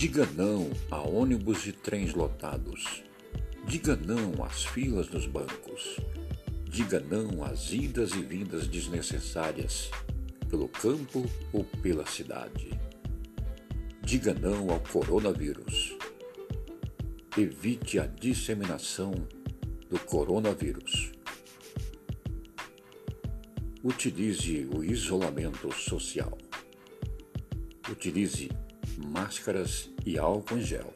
Diga não a ônibus e trens lotados. Diga não às filas nos bancos. Diga não às idas e vindas desnecessárias, pelo campo ou pela cidade. Diga não ao coronavírus. Evite a disseminação do coronavírus. Utilize o isolamento social. Utilize máscaras e álcool em gel.